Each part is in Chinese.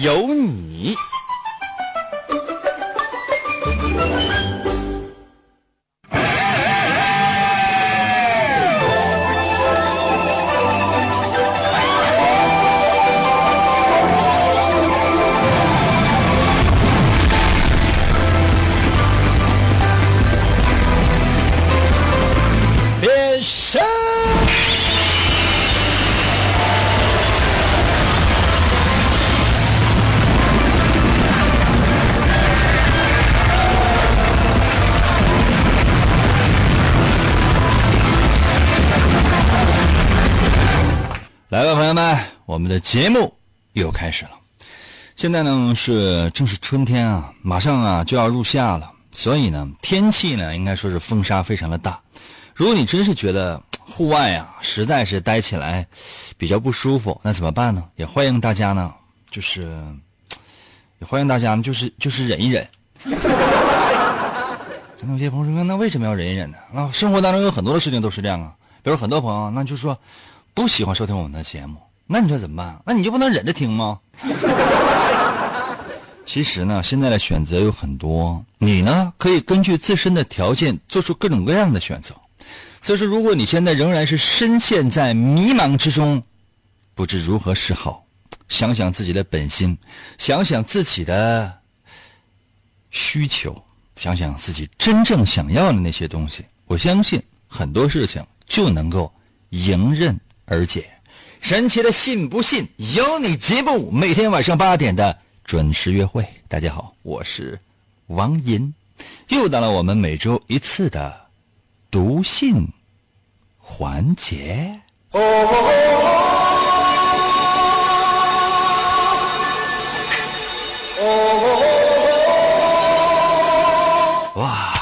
有你。友们，我们的节目又开始了。现在呢是正是春天啊，马上啊就要入夏了，所以呢天气呢应该说是风沙非常的大。如果你真是觉得户外啊实在是待起来比较不舒服，那怎么办呢？也欢迎大家呢，就是也欢迎大家呢，就是就是忍一忍。那有些朋友说，那为什么要忍一忍呢？那，生活当中有很多的事情都是这样啊。比如很多朋友，那就说不喜欢收听我们的节目，那你说怎么办？那你就不能忍着听吗？其实呢，现在的选择有很多，你呢可以根据自身的条件做出各种各样的选择。所以说，如果你现在仍然是深陷在迷茫之中，不知如何是好，想想自己的本心，想想自己的需求，想想自己真正想要的那些东西，我相信很多事情就能够迎刃而且。神奇的信不信由你节目，每天晚上八点的准时约会。大家好，我是王银，又到了我们每周一次的读信环节。哦哇，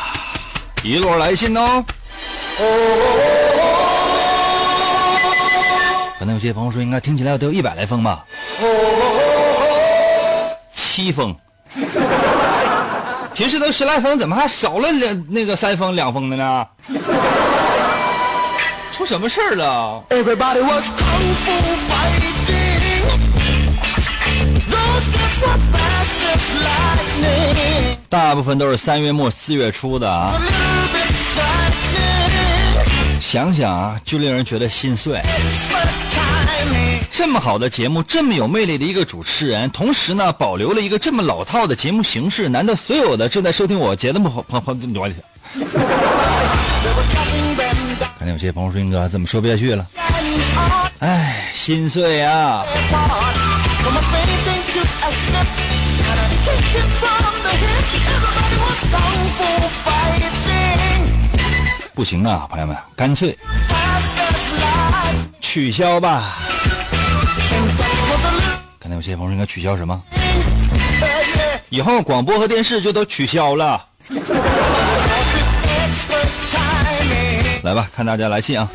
一摞来信哦哦。那有些朋友说应该听起来得有一百来封吧。七封。平时都十来封怎么还少了两那个三封两封的呢？出什么事儿了？Everybody was fighting. 大部分都是三月末四月初的啊。想想啊就令人觉得心碎。这么好的节目，这么有魅力的一个主持人，同时呢保留了一个这么老套的节目形式，难道所有的正在收听我节目的朋朋友，肯定 有些朋友说：“英哥，么说不下去了，哎，心碎啊！”不行啊，朋友们，干脆取消吧。那有些朋友应该取消什么。以后广播和电视就都取消了。来吧看大家来信啊。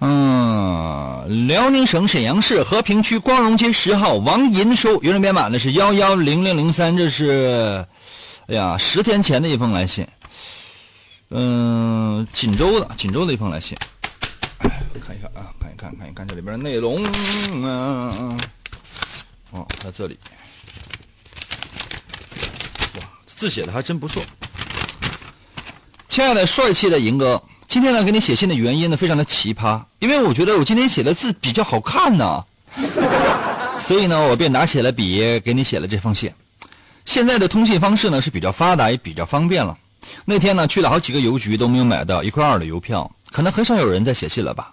嗯。辽宁省沈阳市和平区光荣街十号王银收，邮政编码呢是幺幺零零零三，这是，哎呀，十天前的一封来信。嗯，锦州的，锦州的一封来信。看一看啊，看一看，看一看这里边内容。嗯、哦，在这里。哇，字写的还真不错。亲爱的帅气的银哥，今天呢给你写信的原因呢非常的奇葩，因为我觉得我今天写的字比较好看呢，所以呢我便拿起了笔给你写了这封信。现在的通信方式呢是比较发达也比较方便了。那天呢去了好几个邮局都没有买到一块二的邮票，可能很少有人在写信了吧。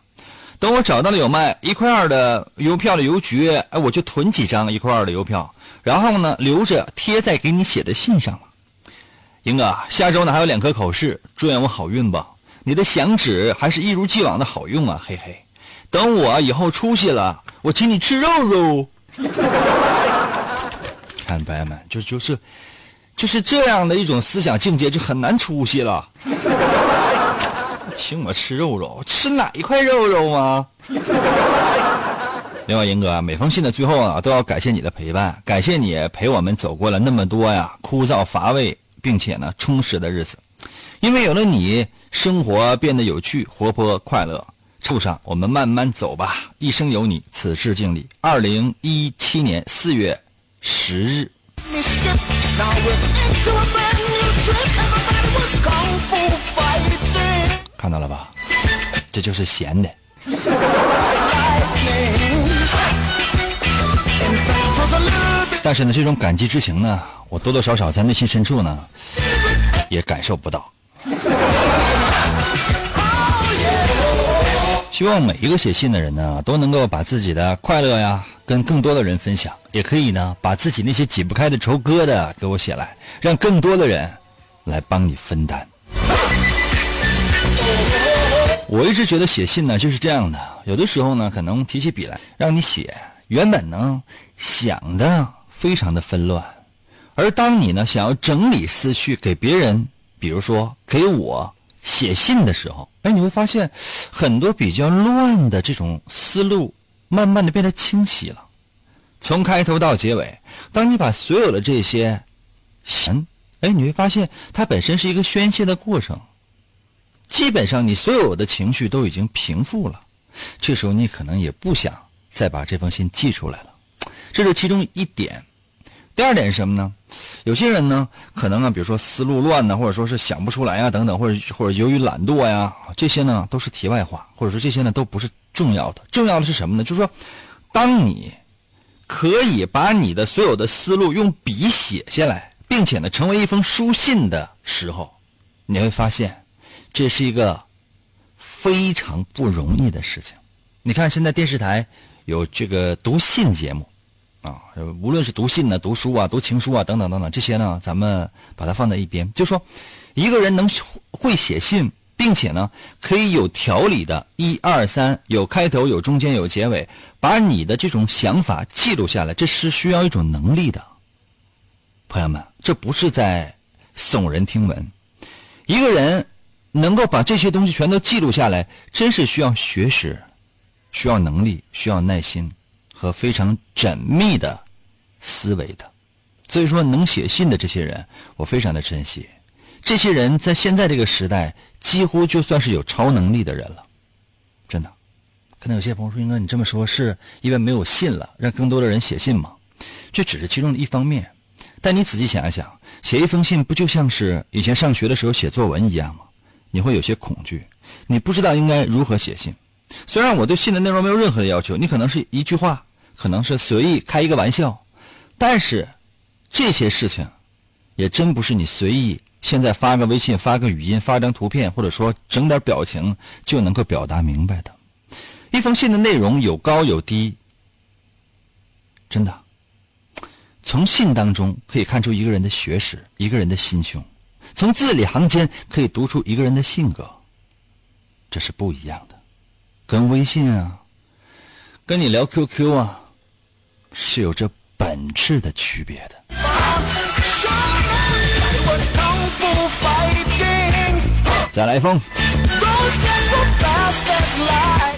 等我找到了有卖一块二的邮票的邮局，哎，我就囤几张一块二的邮票，然后呢留着贴在给你写的信上了。英哥，下周呢还有两科考试，祝愿我好运吧。你的响指还是一如既往的好用啊，嘿嘿。等我以后出息了，我请你吃肉肉。看，朋友们，就就是就是这样的一种思想境界，就很难出息了。请我吃肉肉，吃哪一块肉肉吗？另外，英哥，每封信的最后啊，都要感谢你的陪伴，感谢你陪我们走过了那么多呀枯燥乏味并且呢充实的日子，因为有了你，生活变得有趣活泼快乐。畜生我们慢慢走吧。一生有你此事敬礼。二零一七年四月十日。看到了吧？这就是闲的。但是呢这种感激之情呢我多多少少在内心深处呢也感受不到。希望每一个写信的人呢，都能够把自己的快乐呀，跟更多的人分享，也可以呢，把自己那些解不开的愁疙瘩给我写来，让更多的人来帮你分担。我一直觉得写信呢就是这样的，有的时候呢，可能提起笔来让你写，原本呢想的非常的纷乱，而当你呢想要整理思绪给别人，比如说给我写信的时候，哎，你会发现很多比较乱的这种思路，慢慢的变得清晰了。从开头到结尾，当你把所有的这些想，哎，你会发现它本身是一个宣泄的过程。基本上你所有的情绪都已经平复了，这时候你可能也不想再把这封信寄出来了，这是其中一点。第二点是什么呢？有些人呢，可能啊，比如说思路乱呢，或者说是想不出来啊，等等，或者或者由于懒惰呀，这些呢都是题外话，或者说这些呢都不是重要的。重要的是什么呢？就是说，当你可以把你的所有的思路用笔写下来，并且呢成为一封书信的时候，你会发现。这是一个非常不容易的事情。你看，现在电视台有这个读信节目，啊，无论是读信呢、读书啊、读情书啊等等等等，这些呢，咱们把它放在一边。就说一个人能会写信，并且呢，可以有条理的，一二三，有开头、有中间、有结尾，把你的这种想法记录下来，这是需要一种能力的。朋友们，这不是在耸人听闻，一个人。能够把这些东西全都记录下来，真是需要学识，需要能力，需要耐心和非常缜密的思维的。所以说，能写信的这些人，我非常的珍惜。这些人在现在这个时代，几乎就算是有超能力的人了。真的，可能有些朋友说：“英哥，你这么说是因为没有信了，让更多的人写信吗？”这只是其中的一方面。但你仔细想一想，写一封信不就像是以前上学的时候写作文一样吗？你会有些恐惧，你不知道应该如何写信。虽然我对信的内容没有任何的要求，你可能是一句话，可能是随意开一个玩笑，但是这些事情也真不是你随意现在发个微信、发个语音、发张图片，或者说整点表情就能够表达明白的。一封信的内容有高有低，真的，从信当中可以看出一个人的学识，一个人的心胸。从字里行间可以读出一个人的性格，这是不一样的，跟微信啊，跟你聊 QQ 啊，是有着本质的区别的。再来一封，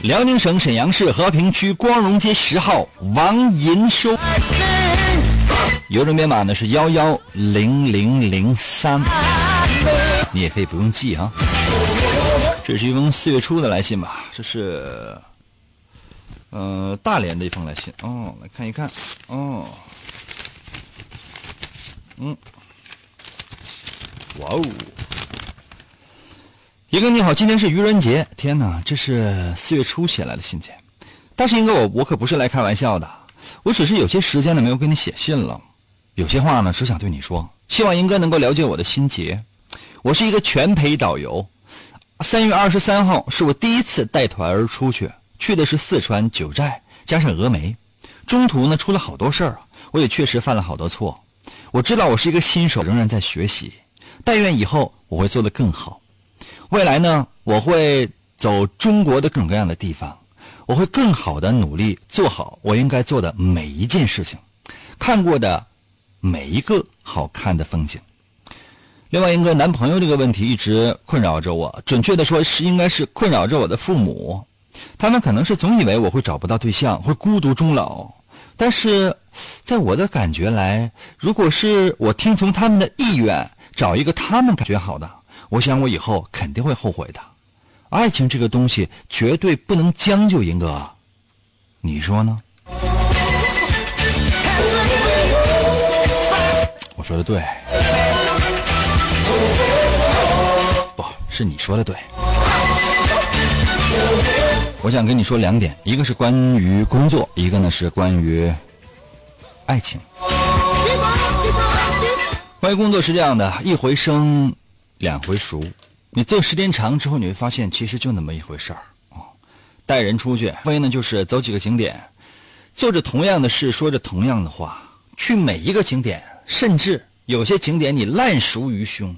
辽宁省沈阳市和平区光荣街十号王银收，邮政编码呢是幺幺零零零三，你也可以不用记啊。这是一封四月初的来信吧？这是，呃，大连的一封来信。哦，来看一看。哦，嗯，哇哦，一个你好，今天是愚人节，天哪，这是四月初写来的信件，但是英哥我我可不是来开玩笑的，我只是有些时间呢没有给你写信了。有些话呢，只想对你说，希望英哥能够了解我的心结。我是一个全陪导游，三月二十三号是我第一次带团儿出去，去的是四川九寨加上峨眉，中途呢出了好多事儿，我也确实犯了好多错。我知道我是一个新手，仍然在学习。但愿以后我会做得更好。未来呢，我会走中国的各种各样的地方，我会更好的努力做好我应该做的每一件事情，看过的每一个好看的风景。另外一个男朋友这个问题一直困扰着我，准确的说是应该是困扰着我的父母。他们可能是总以为我会找不到对象，会孤独终老。但是，在我的感觉来，如果是我听从他们的意愿，找一个他们感觉好的，我想我以后肯定会后悔的。爱情这个东西绝对不能将就，英哥，你说呢？我说的对，是你说的对。我想跟你说两点，一个是关于工作，一个呢是关于爱情。关于工作是这样的，一回生，两回熟。你做时间长之后，你会发现其实就那么一回事儿啊。带人出去，非呢就是走几个景点，做着同样的事，说着同样的话，去每一个景点，甚至有些景点你烂熟于胸，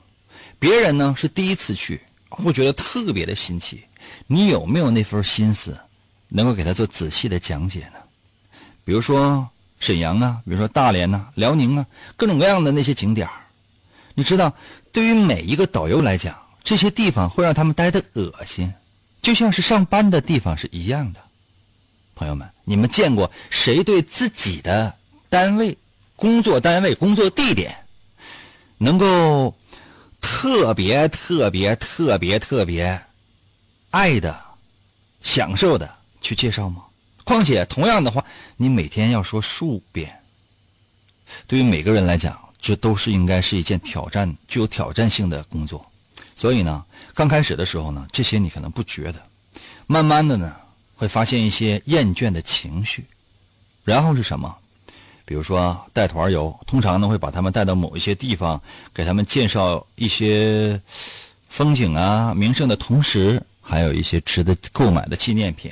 别人呢是第一次去，会觉得特别的新奇。你有没有那份心思，能够给他做仔细的讲解呢？比如说沈阳啊，比如说大连呐、辽宁啊，各种各样的那些景点你知道，对于每一个导游来讲，这些地方会让他们待的恶心，就像是上班的地方是一样的。朋友们，你们见过谁对自己的单位、工作单位、工作地点，能够特别特别特别特别？爱的、享受的去介绍吗？况且同样的话，你每天要说数遍。对于每个人来讲，这都是应该是一件挑战、具有挑战性的工作。所以呢，刚开始的时候呢，这些你可能不觉得，慢慢的呢，会发现一些厌倦的情绪。然后是什么？比如说带团游，通常呢会把他们带到某一些地方，给他们介绍一些风景啊、名胜的同时。还有一些值得购买的纪念品，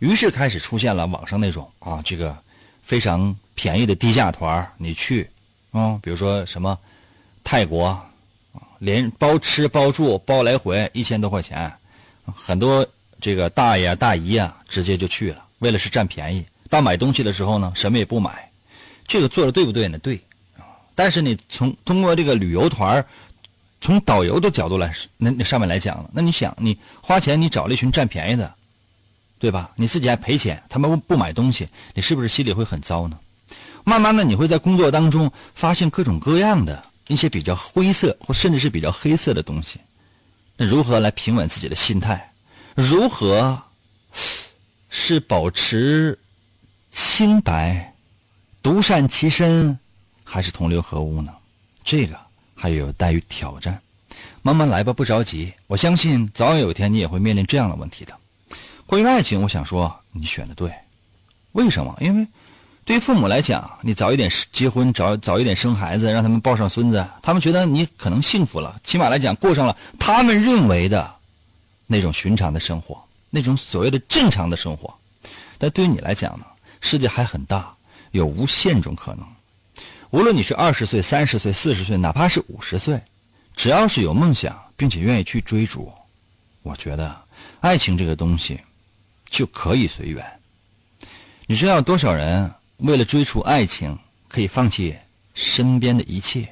于是开始出现了网上那种啊，这个非常便宜的低价团你去啊，比如说什么泰国连包吃包住包来回一千多块钱，很多这个大爷大姨啊直接就去了，为了是占便宜。到买东西的时候呢，什么也不买，这个做的对不对呢？对，但是你从通过这个旅游团从导游的角度来，那那上面来讲了，那你想，你花钱你找了一群占便宜的，对吧？你自己还赔钱，他们不不买东西，你是不是心里会很糟呢？慢慢的，你会在工作当中发现各种各样的一些比较灰色或甚至是比较黑色的东西。那如何来平稳自己的心态？如何是保持清白、独善其身，还是同流合污呢？这个。还有待于挑战，慢慢来吧，不着急。我相信早晚有一天你也会面临这样的问题的。关于爱情，我想说你选的对。为什么？因为对于父母来讲，你早一点结婚，早早一点生孩子，让他们抱上孙子，他们觉得你可能幸福了，起码来讲过上了他们认为的那种寻常的生活，那种所谓的正常的生活。但对于你来讲呢，世界还很大，有无限种可能。无论你是二十岁、三十岁、四十岁，哪怕是五十岁，只要是有梦想并且愿意去追逐，我觉得爱情这个东西就可以随缘。你知道多少人为了追逐爱情可以放弃身边的一切？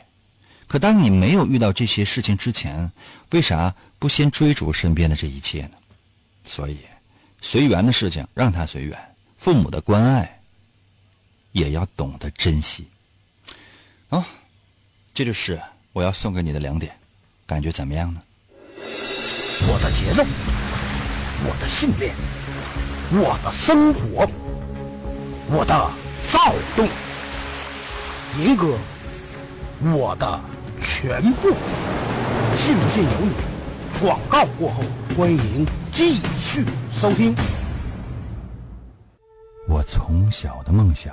可当你没有遇到这些事情之前，为啥不先追逐身边的这一切呢？所以，随缘的事情让它随缘，父母的关爱也要懂得珍惜。啊，这就是我要送给你的两点，感觉怎么样呢？我的节奏，我的信念，我的生活，我的躁动，银哥，我的全部，信不信由你。广告过后，欢迎继续收听。我从小的梦想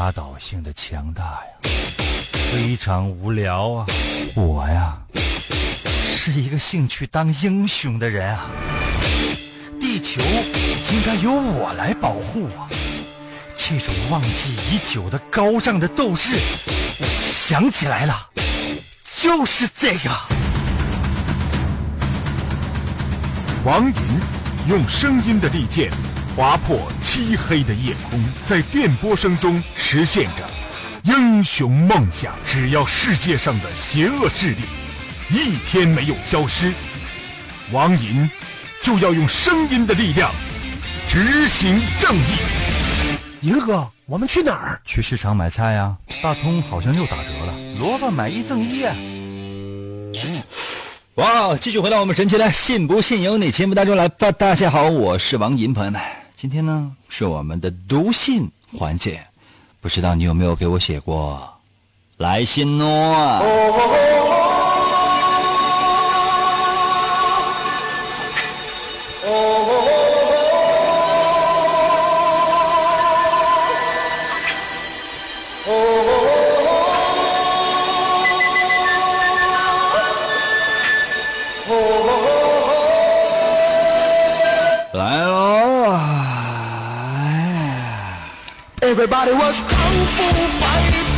压倒性的强大呀，非常无聊啊！我呀，是一个兴趣当英雄的人啊！地球应该由我来保护啊！这种忘记已久的高尚的斗志，我想起来了，就是这个。王银用声音的利剑划破漆黑的夜空，在电波声中实现着英雄梦想。只要世界上的邪恶势力一天没有消失，王银就要用声音的力量执行正义。银哥，我们去哪儿？去市场买菜呀，大葱好像又打折了，萝卜买一赠一啊！哇，继续回到我们神奇的“信不信由你”节目当中来吧。大家好，我是王银，朋友们，今天呢是我们的读信环节，不知道你有没有给我写过来信呢？Everybody was kung fu fighting.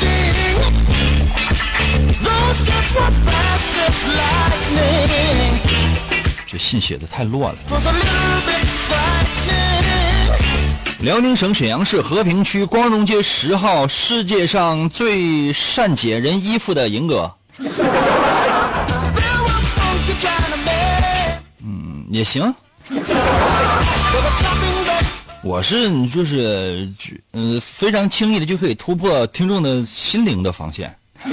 Those kids were fast as lightning. 这信写的太乱了。辽宁省沈阳市和平区光荣街十号，世界上最善解人衣服的银哥.嗯，也行。我是就是呃非常轻易的就可以突破听众的心灵的防线，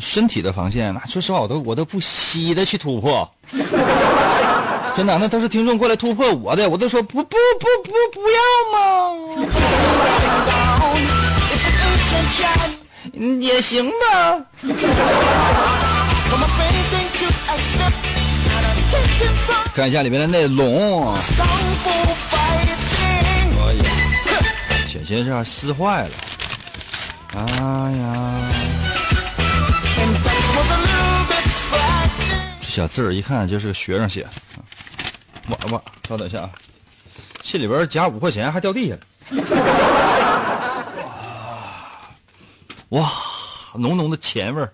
身体的防线，那说实话我都我都不惜的去突破，真的，那都是听众过来突破我的，我都说不不不不不要嘛。也行吧。看一下里面的内容，哎呀，险些是撕坏了。哎呀，这小字儿一看就是个学生写的。哇哇，稍等一下啊，信里边夹五块钱还掉地下了。哇，浓浓的钱味儿。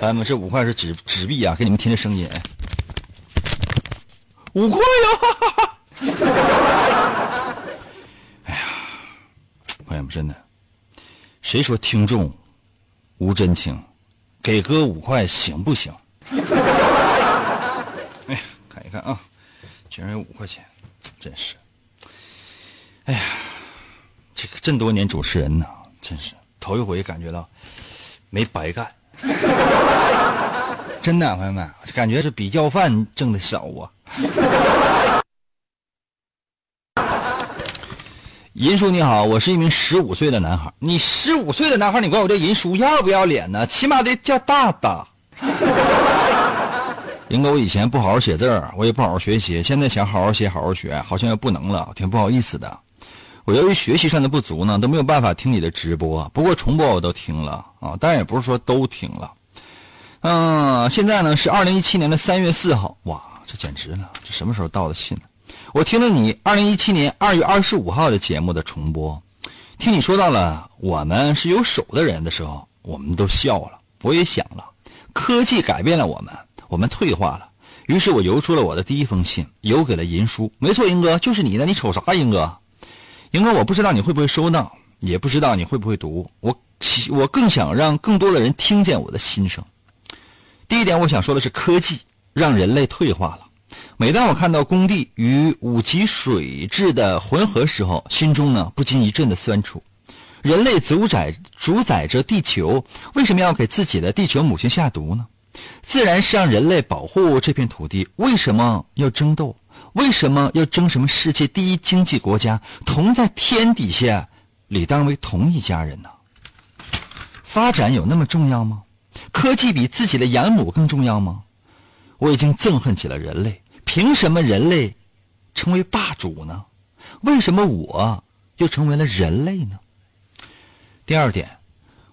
朋友们，这五块是纸纸币啊，给你们听这声音。五块呀！哎呀，朋友们，真的，谁说听众无真情？给哥五块行不行？哎呀，看一看啊，居然有五块钱，真是。哎呀，这个这么多年主持人呢，真是头一回感觉到没白干。真的，朋友们，感觉是比要饭挣的少啊。银叔你好，我是一名十五岁的男孩。你十五岁的男孩，你管我叫银叔，要不要脸呢？起码得叫大大。银哥，我以前不好好写字儿，我也不好好学习，现在想好好写、好好学，好像又不能了，挺不好意思的。我由于学习上的不足呢，都没有办法听你的直播，不过重播我都听了啊，当然也不是说都听了。嗯，现在呢是二零一七年的三月四号，哇，这简直了，这什么时候到的信呢？我听了你二零一七年二月二十五号的节目的重播，听你说到了我们是有手的人的时候，我们都笑了。我也想了，科技改变了我们，我们退化了。于是我邮出了我的第一封信，邮给了银叔。没错，银哥就是你的，你瞅啥，银哥？银哥，我不知道你会不会收到，也不知道你会不会读。我我更想让更多的人听见我的心声。第一点，我想说的是，科技让人类退化了。每当我看到工地与五级水质的混合时候，心中呢不禁一阵的酸楚。人类主宰主宰着地球，为什么要给自己的地球母亲下毒呢？自然是让人类保护这片土地，为什么要争斗？为什么要争什么世界第一经济国家？同在天底下，理当为同一家人呢？发展有那么重要吗？科技比自己的养母更重要吗？我已经憎恨起了人类，凭什么人类成为霸主呢？为什么我又成为了人类呢？第二点，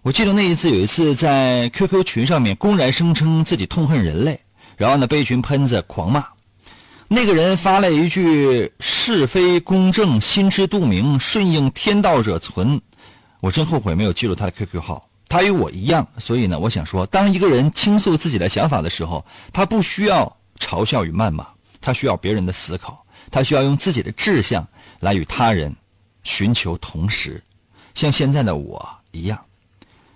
我记得那一次有一次在 QQ 群上面公然声称自己痛恨人类，然后呢被一群喷子狂骂。那个人发了一句“是非公正，心知肚明，顺应天道者存”，我真后悔没有记录他的 QQ 号。他与我一样，所以呢，我想说，当一个人倾诉自己的想法的时候，他不需要嘲笑与谩骂，他需要别人的思考，他需要用自己的志向来与他人寻求同时，像现在的我一样。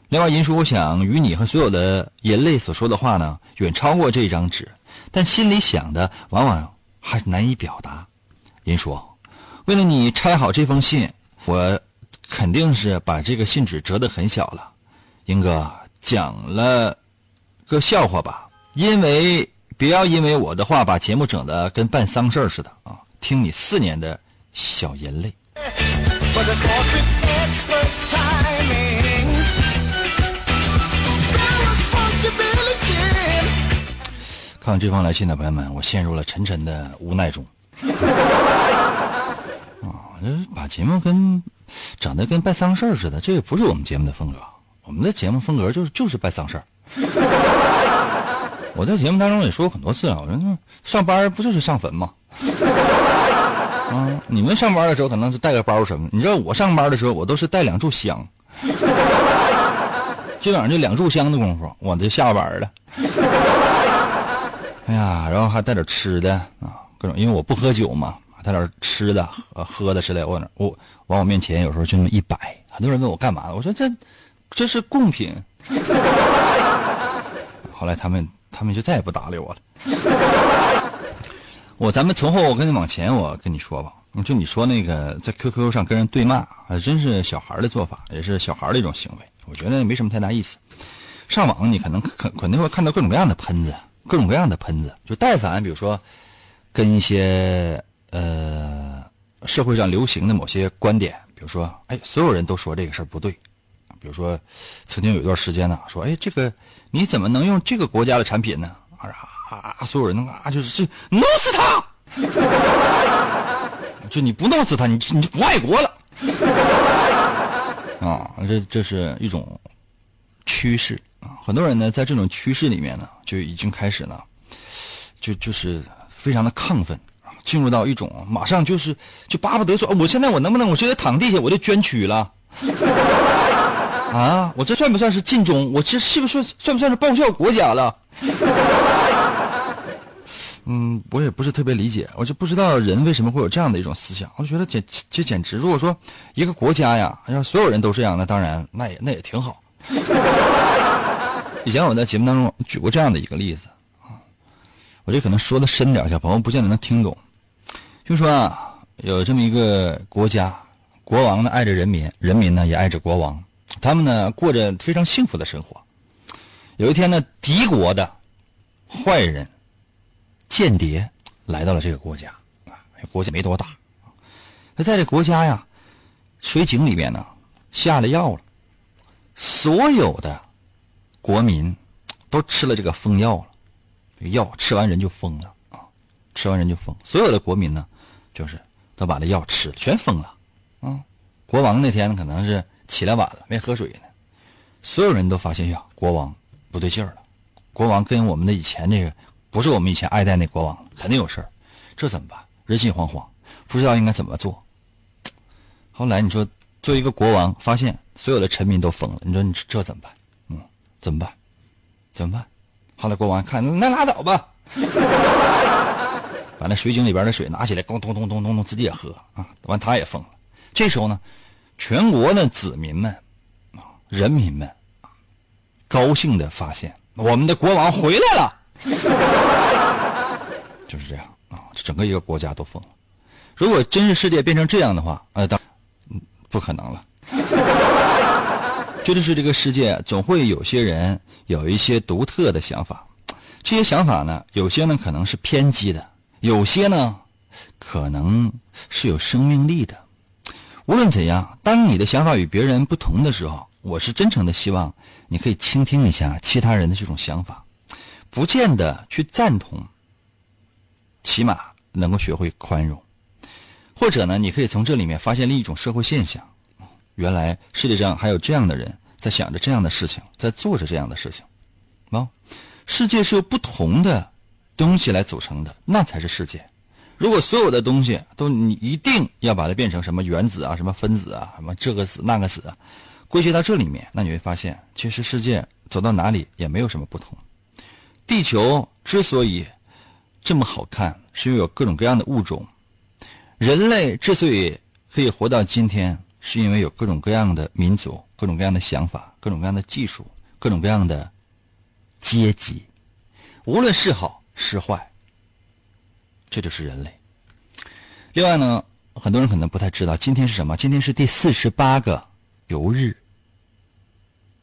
另外，银叔，我想与你和所有的人类所说的话呢，远超过这张纸，但心里想的往往还是难以表达。银叔，为了你拆好这封信，我肯定是把这个信纸折得很小了。英哥讲了个笑话吧，因为不要因为我的话把节目整的跟办丧事似的啊！听你四年的小人类，But I caught with expert timing. There was funky Billy Jean. 看这封来信的朋友们，我陷入了沉沉的无奈中。啊，这把节目跟整的跟办丧事似的，这个不是我们节目的风格。我们的节目风格就是就是办丧事儿。我在节目当中也说过很多次啊，我说那上班不就是上坟吗？啊，你们上班的时候可能是带个包什么，你知道我上班的时候我都是带两炷香，基本上就两炷香的功夫我就下班了。哎呀，然后还带点吃的啊，各种，因为我不喝酒嘛，带点吃的、喝喝的之类。我那我往我面前有时候就那么一摆，很多人问我干嘛，我说这这是贡品。后来他们他们就再也不搭理我了。我咱们从后我跟你往前，我跟你说吧，就你说那个在 QQ 上跟人对骂，还真是小孩的做法，也是小孩的一种行为，我觉得没什么太大意思。上网你可能肯肯定会看到各种各样的喷子，各种各样的喷子，就但凡比如说跟一些呃社会上流行的某些观点，比如说哎，所有人都说这个事儿不对，比如说曾经有一段时间呢，说哎这个你怎么能用这个国家的产品呢？啊啊，所有人啊就是这弄死他，就你不弄死他，你你就不爱国了。啊，这这是一种趋势啊，很多人呢在这种趋势里面呢，就已经开始呢，就就是非常的亢奋，进入到一种马上就是就巴不得说，我现在我能不能我直接躺地下我就捐躯了？啊，我这算不算是尽忠？我这是不是算不算是报效国家了？嗯，我也不是特别理解，我就不知道人为什么会有这样的一种思想。我就觉得简这简直，如果说一个国家呀，要所有人都这样，那当然那也那也挺好。以前我在节目当中举过这样的一个例子啊，我这可能说的深点，小朋友不见得能听懂。就说啊，有这么一个国家，国王呢爱着人民，人民呢也爱着国王，他们呢过着非常幸福的生活。有一天呢，敌国的坏人。间谍来到了这个国家啊，国家没多大，那在这国家呀，水井里面呢下了药了，所有的国民都吃了这个疯药了，药吃完人就疯了啊，吃完人就疯，所有的国民呢就是都把这药吃了，全疯了啊。国王那天可能是起来晚了，没喝水呢，所有人都发现呀，国王不对劲儿了，国王跟我们的以前那个。不是我们以前爱戴那国王，肯定有事儿，这怎么办？人心惶惶，不知道应该怎么做。后来你说，作为一个国王，发现所有的臣民都疯了，你说你这怎么办？嗯，怎么办？怎么办？后来国王看，那拉倒吧，把那水井里边的水拿起来，咚咚咚咚咚咚，自己也喝啊。完，他也疯了。这时候呢，全国的子民们啊，人民们高兴的发现，我们的国王回来了。就是这样啊，整个一个国家都疯了。如果真是世界变成这样的话，呃，当不可能了。这就是这个世界总会有些人有一些独特的想法，这些想法呢，有些呢可能是偏激的，有些呢可能是有生命力的。无论怎样，当你的想法与别人不同的时候，我是真诚的希望你可以倾听一下其他人的这种想法，不见得去赞同，起码能够学会宽容。或者呢，你可以从这里面发现另一种社会现象：原来世界上还有这样的人在想着这样的事情，在做着这样的事情。啊，世界是由不同的东西来组成的，那才是世界。如果所有的东西都你一定要把它变成什么原子啊、什么分子啊、什么这个子那个子，归结到这里面，那你会发现，其实世界走到哪里也没有什么不同。地球之所以这么好看，是因为有各种各样的物种；人类之所以可以活到今天，是因为有各种各样的民族、各种各样的想法、各种各样的技术、各种各样的阶级，无论是好是坏。这就是人类。另外呢，很多人可能不太知道，今天是什么？今天是第四十八个游日。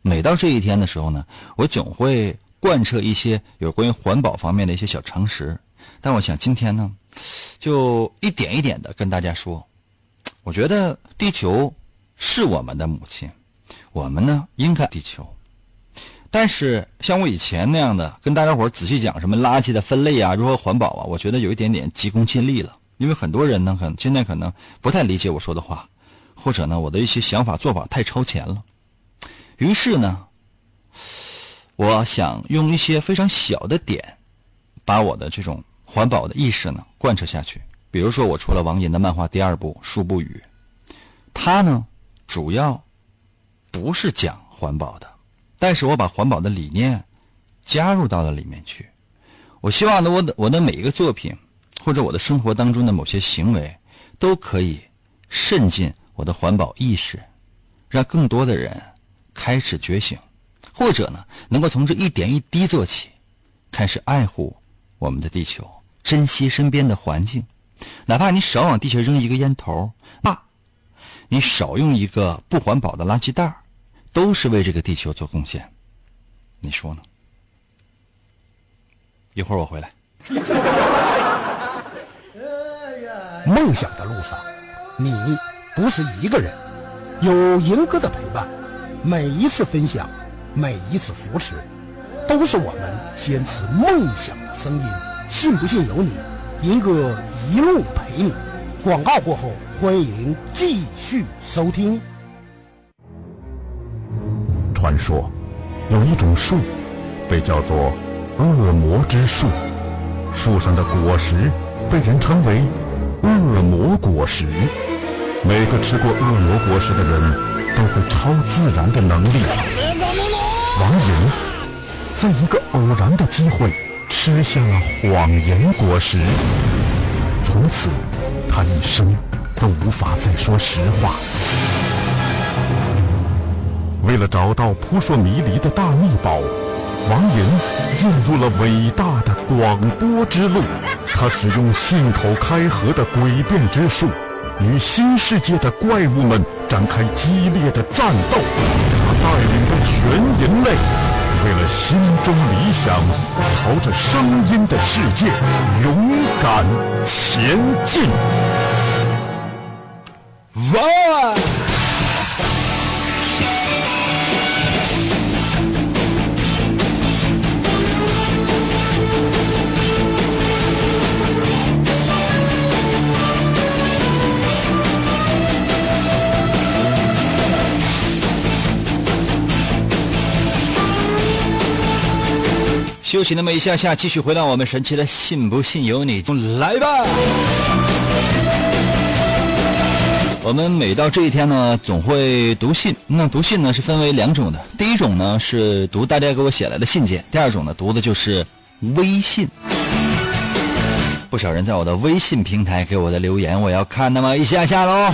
每到这一天的时候呢，我总会贯彻一些有关于环保方面的一些小常识。但我想今天呢，就一点一点的跟大家说，我觉得地球是我们的母亲，我们呢应该地球。但是像我以前那样的跟大家伙仔细讲什么垃圾的分类啊，如何环保啊，我觉得有一点点急功近利了。因为很多人呢，可能现在可能不太理解我说的话，或者呢，我的一些想法做法太超前了。于是呢，我想用一些非常小的点，把我的这种环保的意识呢贯彻下去。比如说，我出了王寅的漫画第二部《树不语》，它呢主要不是讲环保的。但是我把环保的理念加入到了里面去。我希望呢，我的我的每一个作品，或者我的生活当中的某些行为，都可以渗进我的环保意识，让更多的人开始觉醒，或者呢，能够从这一点一滴做起，开始爱护我们的地球，珍惜身边的环境。哪怕你少往地下扔一个烟头，那，你少用一个不环保的垃圾袋儿。都是为这个地球做贡献，你说呢？一会儿我回来。梦想的路上，你不是一个人，有银哥的陪伴，每一次分享，每一次扶持，都是我们坚持梦想的声音。信不信由你，银哥一路陪你。广告过后，欢迎继续收听。传说，有一种树，被叫做恶魔之树，树上的果实被人称为恶魔果实。每个吃过恶魔果实的人都会超自然的能力。王莹在一个偶然的机会吃下了谎言果实，从此他一生都无法再说实话。为了找到扑朔迷离的大秘宝，王莹进入了伟大的广播之路。他使用信口开河的诡辩之术，与新世界的怪物们展开激烈的战斗。他带领着全人类，为了心中理想，朝着声音的世界勇敢前进。哇！休息那么一下下，继续回到我们神奇的“信不信由你”，来吧。我们每到这一天呢，总会读信。那读信呢是分为两种的，第一种呢是读大家给我写来的信件，第二种呢读的就是微信。不少人在我的微信平台给我的留言，我要看那么一下下喽。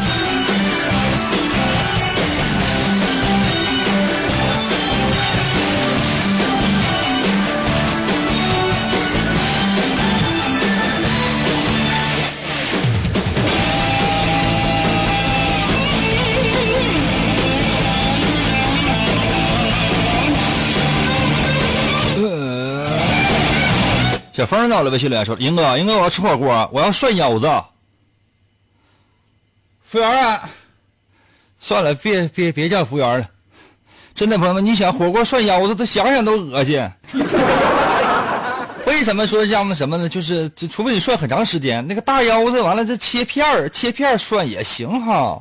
小峰到了微信里说：“英哥，英哥，我要吃火锅，我要涮腰子。”服务员啊，算了，别别别叫服务员了。真的，朋友们，你想火锅涮腰子，他想想都恶心。为什么说这样的什么呢？就是就除非你涮很长时间，那个大腰子完了，这切片儿切片涮也行哈。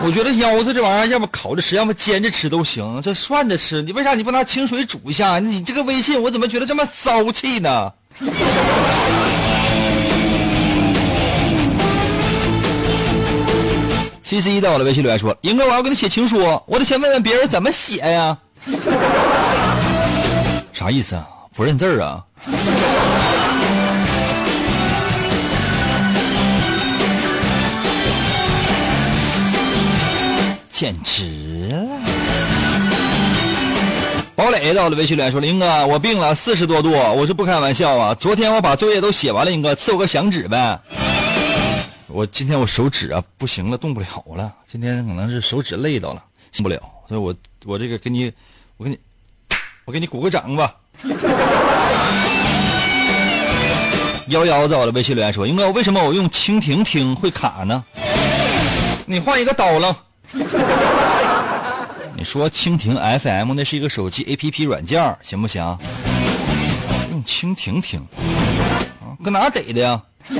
我觉得腰子这玩意儿，要么烤着吃，要么煎着吃都行。这涮着吃，你为啥你不拿清水煮一下？你这个微信我怎么觉得这么骚气呢？七十一在我的微信留言说：“英哥，我要给你写情书，我得先问问别人怎么写呀？啥意思啊？不认字儿啊？”简直了！堡垒在我的微信留言说：“林哥，我病了，四十多度，我是不开玩笑啊！昨天我把作业都写完了，英哥赐我个响指呗。”我今天我手指啊不行了，动不了了。今天可能是手指累到了，动不了。所以我我这个给你，我给你，我给你鼓个掌吧。幺幺在我的微信留言说：“英哥，为什么我用蜻蜓听会卡呢？你换一个刀了。你说蜻蜓 FM 那是一个手机 APP 软件，行不行？用蜻蜓听，啊，搁哪逮的呀？”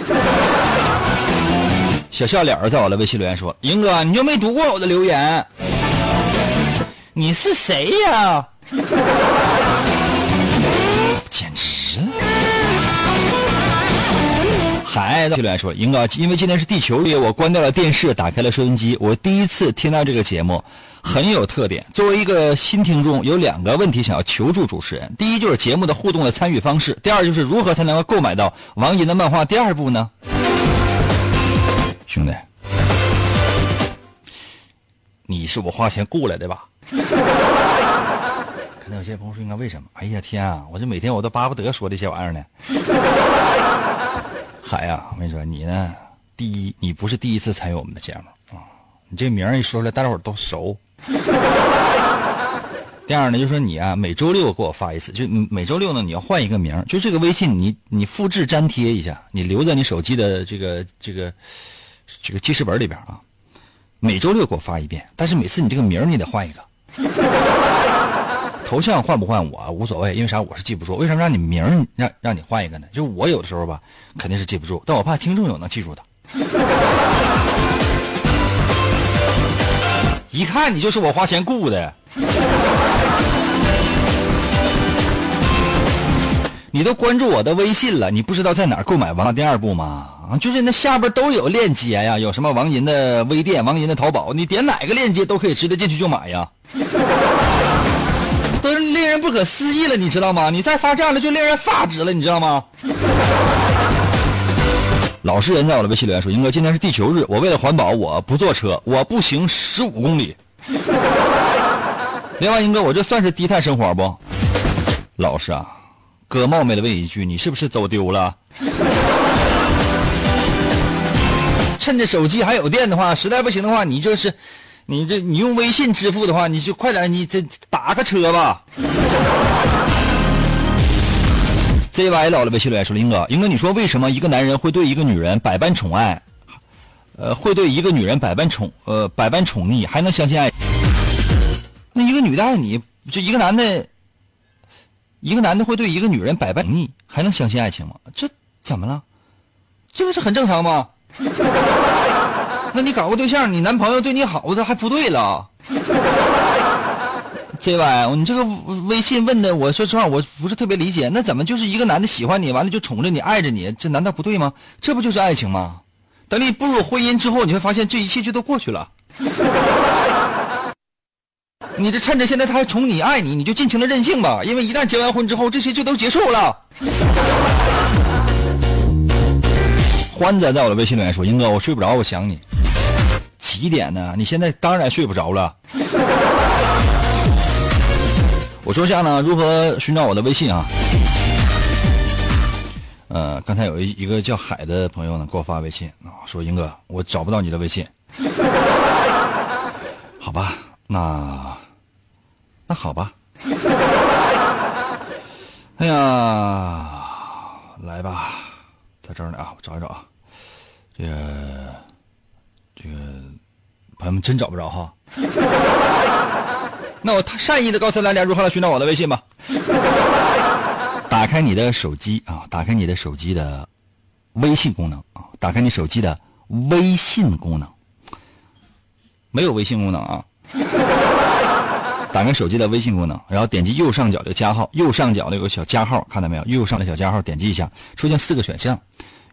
小笑脸在我的微信留言说：“英哥，你就没读过我的留言？你是谁呀？还在留言说：“英哥，因为今天是地球日，我关掉了电视，打开了收音机，我第一次听到这个节目，很有特点。作为一个新听众，有两个问题想要求助主持人：第一就是节目的互动的参与方式；第二就是如何才能够购买到王银的漫画第二部呢？”兄弟，你是我花钱雇来的吧？可能有些朋友说，应该为什么？哎呀天啊！我这每天我都巴不得说这些玩意儿呢。海呀，我跟你说，你呢？第一，你不是第一次参与我们的节目啊，你这名一说出来，大家伙都熟。第二呢，就说你啊，每周六给我发一次，就每周六呢，你要换一个名就这个微信，你你复制粘贴一下，你留在你手机的这个这个。这个记事本里边啊，每周六给我发一遍，但是每次你这个名你得换一个，头像换不换我无所谓，因为啥我是记不住，为什么让你名让让你换一个呢？就我有的时候吧，肯定是记不住，但我怕听众有能记住的，一看你就是我花钱雇的，你都关注我的微信了，你不知道在哪儿购买《王第二部》吗？啊，就是那下边都有链接呀，有什么王银的微店、王银的淘宝，你点哪个链接都可以直接进去就买呀，令人不可思议了，你知道吗？你再发这样的就令人发指了，你知道吗？老实人在我的微信留言说：“英哥，今天是地球日，我为了环保，我不坐车，我步行十五公里。另外，英哥，我这算是低碳生活不？老实啊，哥冒昧的问一句，你是不是走丢了？” 趁着手机还有电的话，实在不行的话，你就是，你这你用微信支付的话，你就快点，你这打个车吧。ZY 老了微信留言说：“林哥，林哥，你说为什么一个男人会对一个女人百般宠爱，呃，会对一个女人百般宠呃百般宠溺，还能相信爱？那一个女的爱你，就一个男的，一个男的会对一个女人百般宠溺，还能相信爱情吗？这怎么了？这不是很正常吗？”那你搞个对象，你男朋友对你好，这还不对了。这玩意你这个微信问的，我说实话，我不是特别理解。那怎么就是一个男的喜欢你，完了就宠着你，爱着你，这难道不对吗？这不就是爱情吗？等你步入婚姻之后，你会发现这一切就都过去了。你这趁着现在他还宠你、爱你，你就尽情的任性吧，因为一旦结完婚之后，这些就都结束了。欢子在我的微信留言说：“英哥，我睡不着，我想你。几点呢？你现在当然睡不着了。我说下呢，如何寻找我的微信啊？呃，刚才有一一个叫海的朋友呢，给我发微信啊，说英哥，我找不到你的微信。好吧，那那好吧。哎呀，来吧，在这儿呢啊，我找一找啊。这个，这个，朋友们真找不着哈。那我善意的告诉大家如何来寻找我的微信吧。打开你的手机啊，打开你的手机的微信功能啊，打开你手机的微信功能。没有微信功能啊。打开手机的微信功能，然后点击右上角的加号，右上角的有个小加号，看到没有？右上的小加号，点击一下，出现四个选项，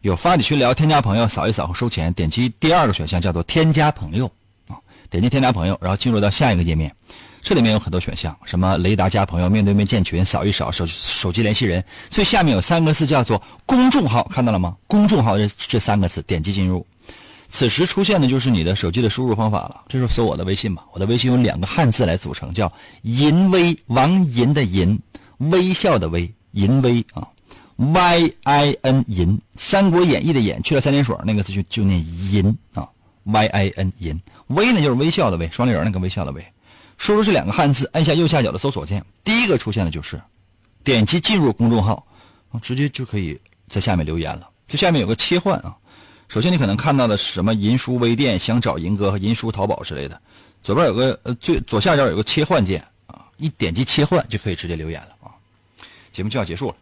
有发起群聊、添加朋友、扫一扫和收钱。点击第二个选项叫做添加朋友啊，点击添加朋友，然后进入到下一个页面，这里面有很多选项，什么雷达加朋友、面对面建群、扫一扫、手手机联系人，最下面有三个字叫做公众号，看到了吗？公众号这这三个字，点击进入。此时出现的就是你的手机的输入方法了，这是搜我的微信吧。我的微信有两个汉字来组成，叫“淫威”，王淫的淫，微笑的微，淫威啊，Y I N 银，《三国演义》的演去了三点水那个字就就念淫啊，Y I N 淫，微呢就是微笑的微，双立人那个微笑的微。输入这两个汉字，按下右下角的搜索键，第一个出现的就是，点击进入公众号，直接就可以在下面留言了。这下面有个切换啊。首先，你可能看到的是什么？银书微店想找银哥和银书淘宝之类的。左边有个呃，最左下角有个切换键啊，一点击切换就可以直接留言了啊。节目就要结束了。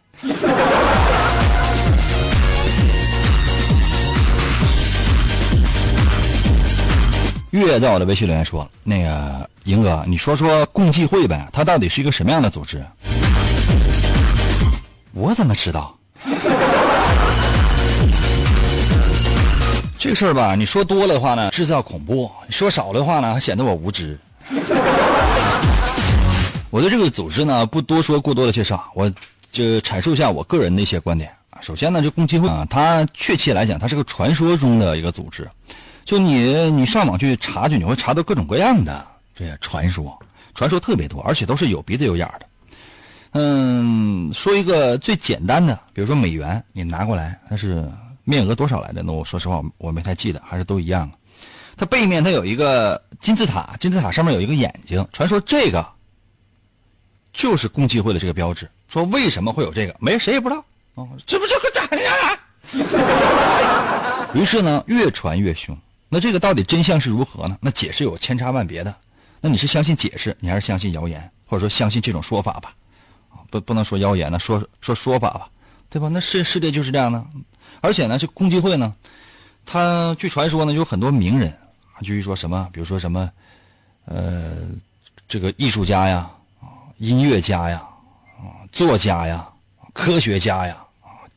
月在我的微信留言说：“那个莹哥，你说说共济会呗，它到底是一个什么样的组织？”我怎么知道？这个事儿吧，你说多了的话呢，制造恐怖；说少的话呢，还显得我无知。我对这个组织呢，不多说过多的介绍，我就阐述一下我个人的一些观点。首先呢，就共济会啊，它确切来讲，它是个传说中的一个组织。就你你上网去查去，你会查到各种各样的这些传说，传说特别多，而且都是有鼻子有眼的。嗯，说一个最简单的，比如说美元，你拿过来，它是。面额多少来的？那我说实话，我没太记得，还是都一样。它背面它有一个金字塔，金字塔上面有一个眼睛。传说这个就是共济会的这个标志。说为什么会有这个？没谁也不知道。啊，这不就个假的呀？于是呢，越传越凶。那这个到底真相是如何呢？那解释有千差万别的。那你是相信解释，你还是相信谣言，或者说相信这种说法吧？不，不能说谣言呢，说说说法吧，对吧？那世世界就是这样的。而且呢，这共济会呢，他据传说呢，有很多名人，据说什么，比如说什么，呃，这个艺术家呀，音乐家呀，啊，作家呀，科学家呀，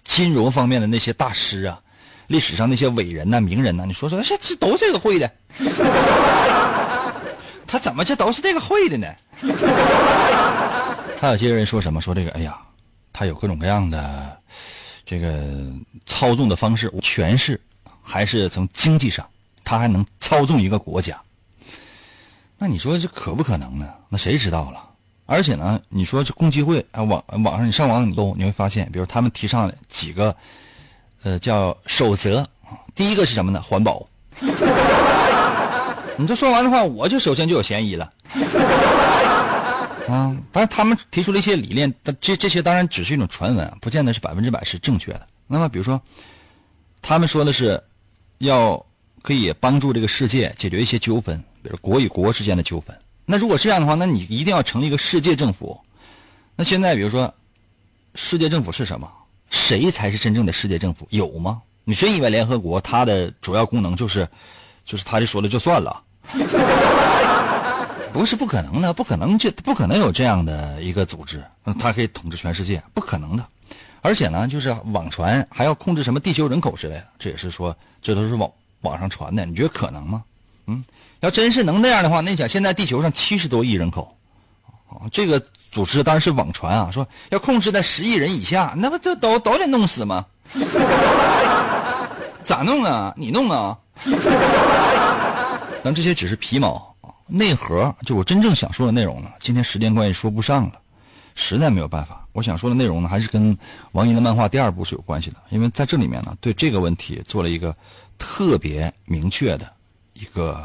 金融方面的那些大师啊，历史上那些伟人呐、名人呐，你说说，这这都这个会的，他怎么这都是这个会的呢？还有些人说什么，说这个，哎呀，他有各种各样的。这个操纵的方式、权势，还是从经济上，他还能操纵一个国家。那你说这可不可能呢？那谁知道了？而且呢，你说这共济会啊，网网上你上网你都你会发现，比如他们提倡几个，呃，叫守则。第一个是什么呢？环保。你这说完的话，我就首先就有嫌疑了。啊，但是他们提出了一些理念，这这些当然只是一种传闻，不见得是百分之百是正确的。那么，比如说，他们说的是，要可以帮助这个世界解决一些纠纷，比如国与国之间的纠纷。那如果这样的话，那你一定要成立一个世界政府。那现在，比如说，世界政府是什么？谁才是真正的世界政府？有吗？你真以为联合国它的主要功能就是，就是他就说了就算了？不是不可能的，不可能就不可能有这样的一个组织，它可以统治全世界，不可能的。而且呢，就是网传还要控制什么地球人口之类的，这也是说这都是网网上传的。你觉得可能吗？嗯，要真是能那样的话，那想现在地球上七十多亿人口，啊，这个组织当然是网传啊，说要控制在十亿人以下，那不都都都得弄死吗？咋弄啊？你弄啊？但这些只是皮毛。内核就我真正想说的内容呢，今天时间关系说不上了，实在没有办法。我想说的内容呢，还是跟王莹的漫画第二部是有关系的，因为在这里面呢，对这个问题做了一个特别明确的一个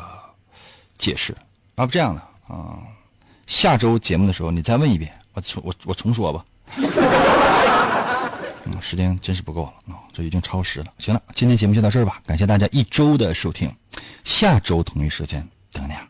解释。要不这样的啊，下周节目的时候你再问一遍，我重我我重说吧。时间真是不够了啊，这已经超时了。行了，今天节目就到这儿吧，感谢大家一周的收听，下周同一时间等你啊。